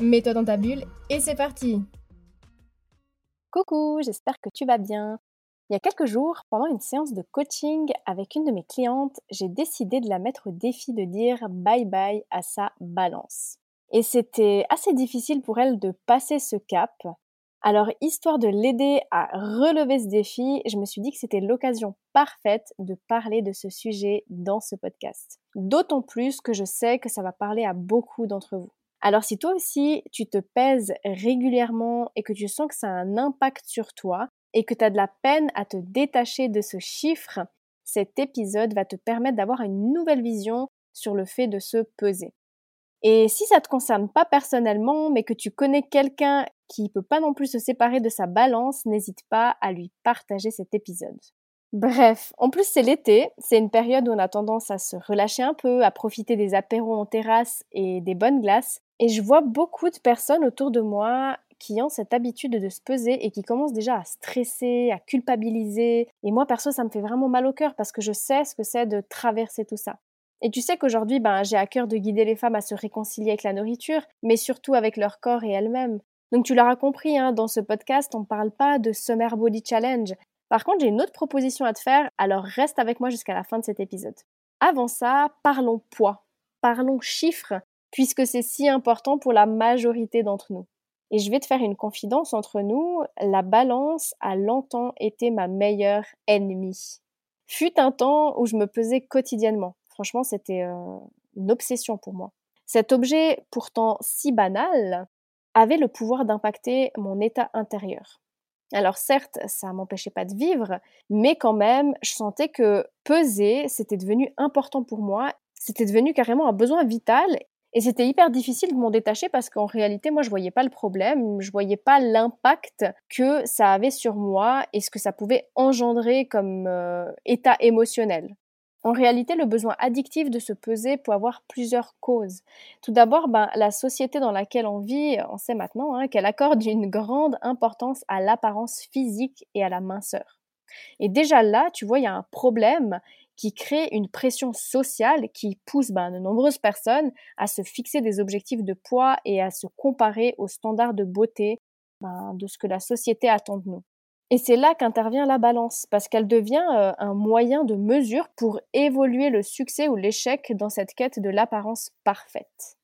Mets-toi dans ta bulle et c'est parti Coucou, j'espère que tu vas bien. Il y a quelques jours, pendant une séance de coaching avec une de mes clientes, j'ai décidé de la mettre au défi de dire bye bye à sa balance. Et c'était assez difficile pour elle de passer ce cap, alors, histoire de l'aider à relever ce défi, je me suis dit que c'était l'occasion parfaite de parler de ce sujet dans ce podcast. D'autant plus que je sais que ça va parler à beaucoup d'entre vous. Alors si toi aussi tu te pèses régulièrement et que tu sens que ça a un impact sur toi et que tu as de la peine à te détacher de ce chiffre, cet épisode va te permettre d'avoir une nouvelle vision sur le fait de se peser. Et si ça te concerne pas personnellement, mais que tu connais quelqu'un qui peut pas non plus se séparer de sa balance, n'hésite pas à lui partager cet épisode. Bref, en plus c'est l'été, c'est une période où on a tendance à se relâcher un peu, à profiter des apéros en terrasse et des bonnes glaces. Et je vois beaucoup de personnes autour de moi qui ont cette habitude de se peser et qui commencent déjà à stresser, à culpabiliser. Et moi perso, ça me fait vraiment mal au cœur parce que je sais ce que c'est de traverser tout ça. Et tu sais qu'aujourd'hui, ben, j'ai à cœur de guider les femmes à se réconcilier avec la nourriture, mais surtout avec leur corps et elles-mêmes. Donc tu l'auras compris, hein, dans ce podcast, on ne parle pas de Summer Body Challenge. Par contre, j'ai une autre proposition à te faire, alors reste avec moi jusqu'à la fin de cet épisode. Avant ça, parlons poids, parlons chiffres, puisque c'est si important pour la majorité d'entre nous. Et je vais te faire une confidence entre nous, la balance a longtemps été ma meilleure ennemie. Fut un temps où je me pesais quotidiennement. Franchement, c'était euh, une obsession pour moi. Cet objet, pourtant si banal, avait le pouvoir d'impacter mon état intérieur. Alors certes, ça m'empêchait pas de vivre, mais quand même, je sentais que peser, c'était devenu important pour moi, c'était devenu carrément un besoin vital et c'était hyper difficile de m'en détacher parce qu'en réalité, moi, je voyais pas le problème, je voyais pas l'impact que ça avait sur moi et ce que ça pouvait engendrer comme euh, état émotionnel. En réalité, le besoin addictif de se peser peut avoir plusieurs causes. Tout d'abord, ben, la société dans laquelle on vit, on sait maintenant hein, qu'elle accorde une grande importance à l'apparence physique et à la minceur. Et déjà là, tu vois, il y a un problème qui crée une pression sociale qui pousse ben, de nombreuses personnes à se fixer des objectifs de poids et à se comparer aux standards de beauté ben, de ce que la société attend de nous. Et c'est là qu'intervient la balance, parce qu'elle devient euh, un moyen de mesure pour évoluer le succès ou l'échec dans cette quête de l'apparence parfaite.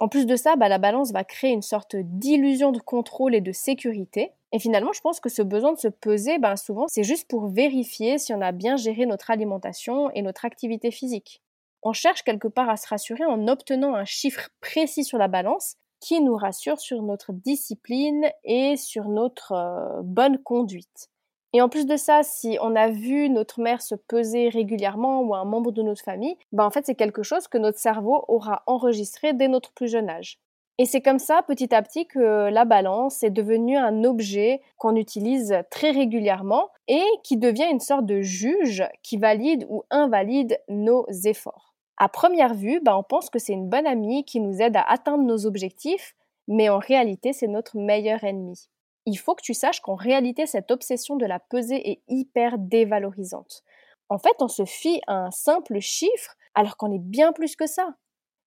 En plus de ça, bah, la balance va créer une sorte d'illusion de contrôle et de sécurité. Et finalement, je pense que ce besoin de se peser, ben, souvent, c'est juste pour vérifier si on a bien géré notre alimentation et notre activité physique. On cherche quelque part à se rassurer en obtenant un chiffre précis sur la balance, qui nous rassure sur notre discipline et sur notre euh, bonne conduite. Et en plus de ça, si on a vu notre mère se peser régulièrement ou un membre de notre famille, ben en fait c'est quelque chose que notre cerveau aura enregistré dès notre plus jeune âge. Et c'est comme ça, petit à petit, que la balance est devenue un objet qu'on utilise très régulièrement et qui devient une sorte de juge qui valide ou invalide nos efforts à première vue, bah, on pense que c'est une bonne amie qui nous aide à atteindre nos objectifs, mais en réalité, c'est notre meilleur ennemi. Il faut que tu saches qu'en réalité, cette obsession de la pesée est hyper dévalorisante. En fait, on se fie à un simple chiffre alors qu'on est bien plus que ça.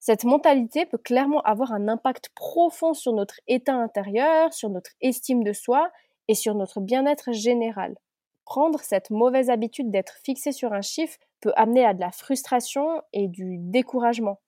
Cette mentalité peut clairement avoir un impact profond sur notre état intérieur, sur notre estime de soi et sur notre bien-être général. Prendre cette mauvaise habitude d'être fixé sur un chiffre peut amener à de la frustration et du découragement.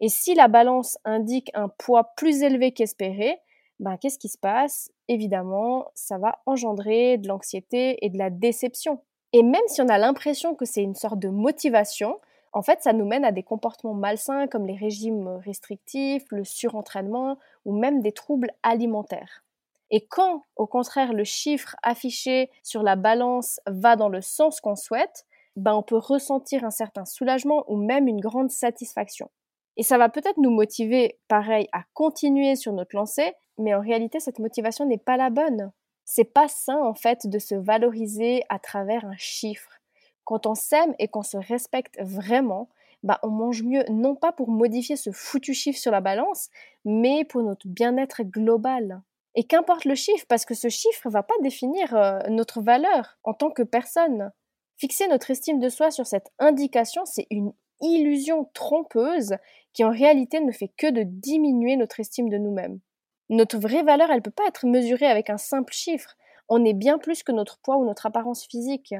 Et si la balance indique un poids plus élevé qu'espéré, ben, qu'est-ce qui se passe? Évidemment, ça va engendrer de l'anxiété et de la déception. Et même si on a l'impression que c'est une sorte de motivation, en fait, ça nous mène à des comportements malsains comme les régimes restrictifs, le surentraînement ou même des troubles alimentaires. Et quand, au contraire, le chiffre affiché sur la balance va dans le sens qu'on souhaite, ben on peut ressentir un certain soulagement ou même une grande satisfaction. Et ça va peut-être nous motiver, pareil, à continuer sur notre lancée, mais en réalité, cette motivation n'est pas la bonne. C'est pas sain, en fait, de se valoriser à travers un chiffre. Quand on s'aime et qu'on se respecte vraiment, bah, on mange mieux, non pas pour modifier ce foutu chiffre sur la balance, mais pour notre bien-être global. Et qu'importe le chiffre, parce que ce chiffre ne va pas définir euh, notre valeur en tant que personne. Fixer notre estime de soi sur cette indication, c'est une illusion trompeuse qui en réalité ne fait que de diminuer notre estime de nous-mêmes. Notre vraie valeur, elle ne peut pas être mesurée avec un simple chiffre. On est bien plus que notre poids ou notre apparence physique.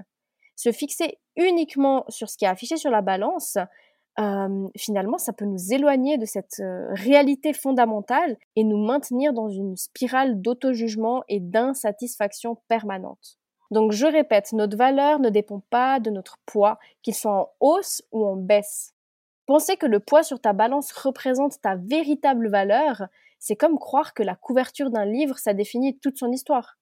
Se fixer uniquement sur ce qui est affiché sur la balance, finalement, ça peut nous éloigner de cette réalité fondamentale et nous maintenir dans une spirale d'auto-jugement et d'insatisfaction permanente. Donc, je répète, notre valeur ne dépend pas de notre poids, qu'il soit en hausse ou en baisse. Penser que le poids sur ta balance représente ta véritable valeur, c'est comme croire que la couverture d'un livre, ça définit toute son histoire.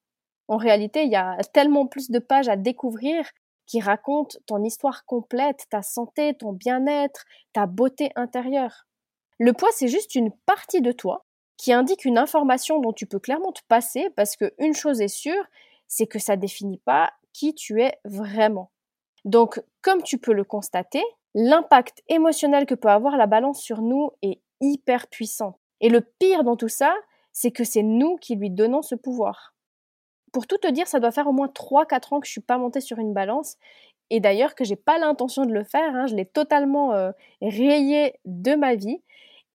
En réalité, il y a tellement plus de pages à découvrir qui raconte ton histoire complète, ta santé, ton bien-être, ta beauté intérieure. Le poids, c'est juste une partie de toi qui indique une information dont tu peux clairement te passer parce qu'une chose est sûre, c'est que ça définit pas qui tu es vraiment. Donc, comme tu peux le constater, l'impact émotionnel que peut avoir la balance sur nous est hyper puissant. Et le pire dans tout ça, c'est que c'est nous qui lui donnons ce pouvoir. Pour tout te dire, ça doit faire au moins 3-4 ans que je suis pas montée sur une balance. Et d'ailleurs que j'ai pas l'intention de le faire, hein. je l'ai totalement euh, rayé de ma vie.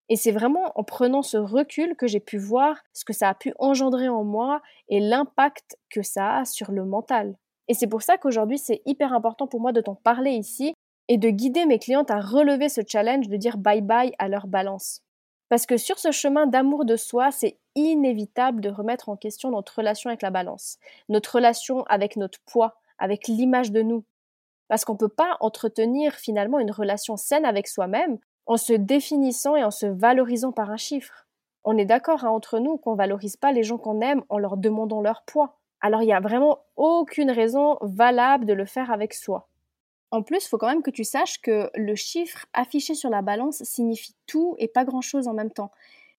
Et c'est vraiment en prenant ce recul que j'ai pu voir ce que ça a pu engendrer en moi et l'impact que ça a sur le mental. Et c'est pour ça qu'aujourd'hui c'est hyper important pour moi de t'en parler ici et de guider mes clientes à relever ce challenge de dire bye bye à leur balance. Parce que sur ce chemin d'amour de soi, c'est inévitable de remettre en question notre relation avec la balance, notre relation avec notre poids, avec l'image de nous. Parce qu'on ne peut pas entretenir finalement une relation saine avec soi-même en se définissant et en se valorisant par un chiffre. On est d'accord hein, entre nous qu'on ne valorise pas les gens qu'on aime en leur demandant leur poids. Alors il n'y a vraiment aucune raison valable de le faire avec soi. En plus, faut quand même que tu saches que le chiffre affiché sur la balance signifie tout et pas grand-chose en même temps.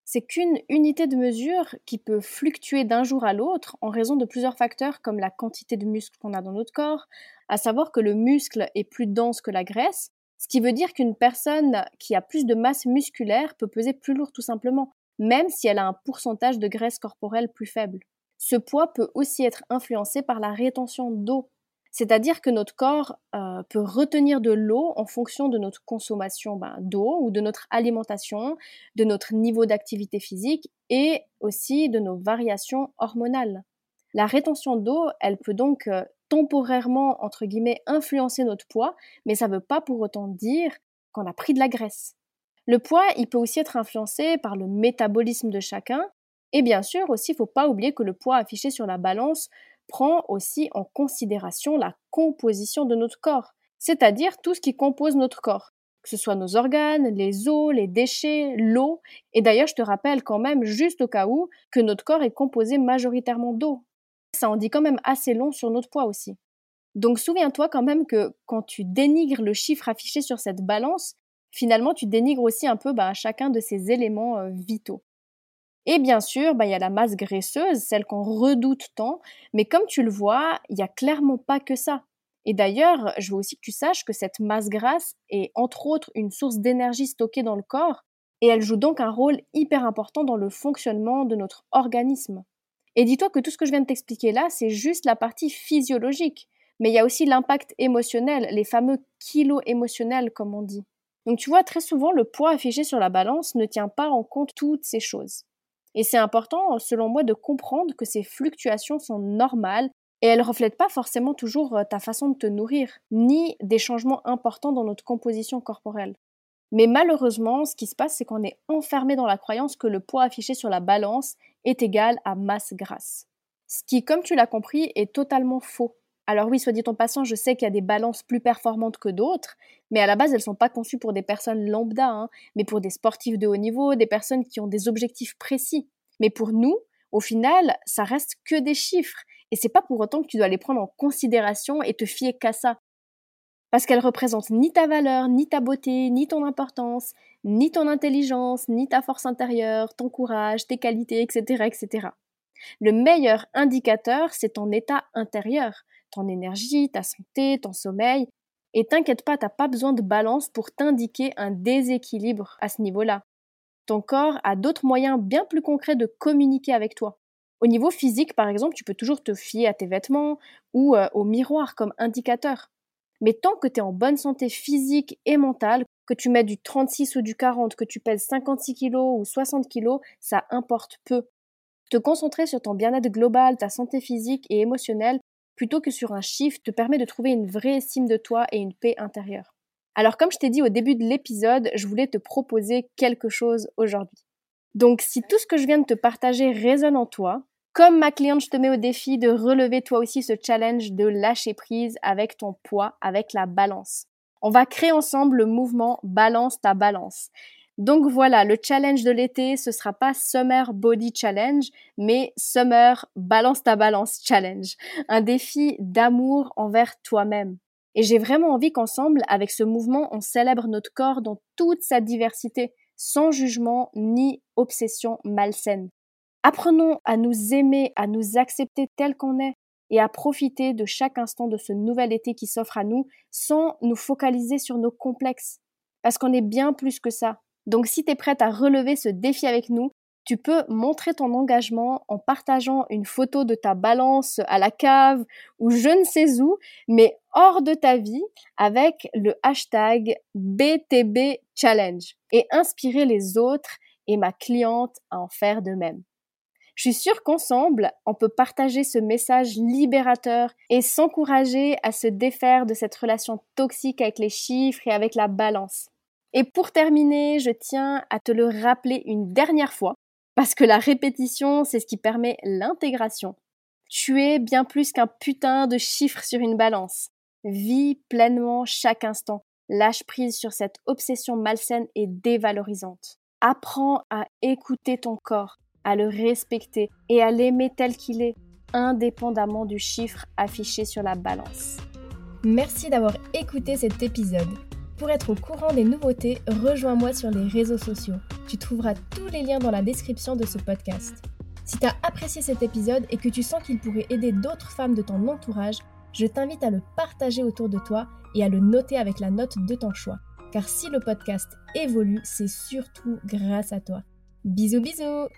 C'est qu'une unité de mesure qui peut fluctuer d'un jour à l'autre en raison de plusieurs facteurs comme la quantité de muscles qu'on a dans notre corps, à savoir que le muscle est plus dense que la graisse, ce qui veut dire qu'une personne qui a plus de masse musculaire peut peser plus lourd tout simplement, même si elle a un pourcentage de graisse corporelle plus faible. Ce poids peut aussi être influencé par la rétention d'eau c'est-à-dire que notre corps euh, peut retenir de l'eau en fonction de notre consommation ben, d'eau ou de notre alimentation, de notre niveau d'activité physique et aussi de nos variations hormonales. La rétention d'eau, elle peut donc euh, temporairement, entre guillemets, influencer notre poids, mais ça ne veut pas pour autant dire qu'on a pris de la graisse. Le poids, il peut aussi être influencé par le métabolisme de chacun, et bien sûr aussi, il ne faut pas oublier que le poids affiché sur la balance prend aussi en considération la composition de notre corps, c'est-à-dire tout ce qui compose notre corps, que ce soit nos organes, les os, les déchets, l'eau. Et d'ailleurs, je te rappelle quand même, juste au cas où, que notre corps est composé majoritairement d'eau. Ça en dit quand même assez long sur notre poids aussi. Donc souviens-toi quand même que quand tu dénigres le chiffre affiché sur cette balance, finalement tu dénigres aussi un peu bah, chacun de ces éléments euh, vitaux. Et bien sûr, bah, il y a la masse graisseuse, celle qu'on redoute tant, mais comme tu le vois, il n'y a clairement pas que ça. Et d'ailleurs, je veux aussi que tu saches que cette masse grasse est entre autres une source d'énergie stockée dans le corps, et elle joue donc un rôle hyper important dans le fonctionnement de notre organisme. Et dis-toi que tout ce que je viens de t'expliquer là, c'est juste la partie physiologique, mais il y a aussi l'impact émotionnel, les fameux kilos émotionnels comme on dit. Donc tu vois, très souvent, le poids affiché sur la balance ne tient pas en compte toutes ces choses. Et c'est important, selon moi, de comprendre que ces fluctuations sont normales et elles ne reflètent pas forcément toujours euh, ta façon de te nourrir, ni des changements importants dans notre composition corporelle. Mais malheureusement, ce qui se passe, c'est qu'on est enfermé dans la croyance que le poids affiché sur la balance est égal à masse grasse. Ce qui, comme tu l'as compris, est totalement faux. Alors oui, soit dit en passant, je sais qu'il y a des balances plus performantes que d'autres, mais à la base, elles ne sont pas conçues pour des personnes lambda, hein, mais pour des sportifs de haut niveau, des personnes qui ont des objectifs précis. Mais pour nous, au final, ça reste que des chiffres. Et c'est pas pour autant que tu dois les prendre en considération et te fier qu'à ça. parce qu'elle représente ni ta valeur, ni ta beauté, ni ton importance, ni ton intelligence, ni ta force intérieure, ton courage, tes qualités, etc., etc. Le meilleur indicateur, c'est ton état intérieur, ton énergie, ta santé, ton sommeil. Et t'inquiète pas, t'as pas besoin de balance pour t'indiquer un déséquilibre à ce niveau-là. Ton corps a d'autres moyens bien plus concrets de communiquer avec toi. Au niveau physique, par exemple, tu peux toujours te fier à tes vêtements ou euh, au miroir comme indicateur. Mais tant que tu en bonne santé physique et mentale, que tu mets du 36 ou du 40, que tu pèses 56 kg ou 60 kg, ça importe peu. Te concentrer sur ton bien-être global, ta santé physique et émotionnelle, plutôt que sur un chiffre, te permet de trouver une vraie estime de toi et une paix intérieure. Alors comme je t'ai dit au début de l'épisode, je voulais te proposer quelque chose aujourd'hui. Donc si tout ce que je viens de te partager résonne en toi, comme ma cliente, je te mets au défi de relever toi aussi ce challenge de lâcher prise avec ton poids, avec la balance. On va créer ensemble le mouvement Balance ta balance. Donc voilà, le challenge de l'été, ce sera pas Summer Body Challenge, mais Summer Balance ta balance Challenge. Un défi d'amour envers toi-même. Et j'ai vraiment envie qu'ensemble, avec ce mouvement, on célèbre notre corps dans toute sa diversité, sans jugement ni obsession malsaine. Apprenons à nous aimer, à nous accepter tel qu'on est et à profiter de chaque instant de ce nouvel été qui s'offre à nous sans nous focaliser sur nos complexes. Parce qu'on est bien plus que ça. Donc si tu es prête à relever ce défi avec nous, tu peux montrer ton engagement en partageant une photo de ta balance à la cave ou je ne sais où, mais hors de ta vie avec le hashtag BTB Challenge et inspirer les autres et ma cliente à en faire de même. Je suis sûre qu'ensemble, on peut partager ce message libérateur et s'encourager à se défaire de cette relation toxique avec les chiffres et avec la balance. Et pour terminer, je tiens à te le rappeler une dernière fois, parce que la répétition, c'est ce qui permet l'intégration. Tu es bien plus qu'un putain de chiffre sur une balance. Vis pleinement chaque instant. Lâche prise sur cette obsession malsaine et dévalorisante. Apprends à écouter ton corps, à le respecter et à l'aimer tel qu'il est, indépendamment du chiffre affiché sur la balance. Merci d'avoir écouté cet épisode. Pour être au courant des nouveautés, rejoins-moi sur les réseaux sociaux. Tu trouveras tous les liens dans la description de ce podcast. Si tu as apprécié cet épisode et que tu sens qu'il pourrait aider d'autres femmes de ton entourage, je t'invite à le partager autour de toi et à le noter avec la note de ton choix. Car si le podcast évolue, c'est surtout grâce à toi. Bisous bisous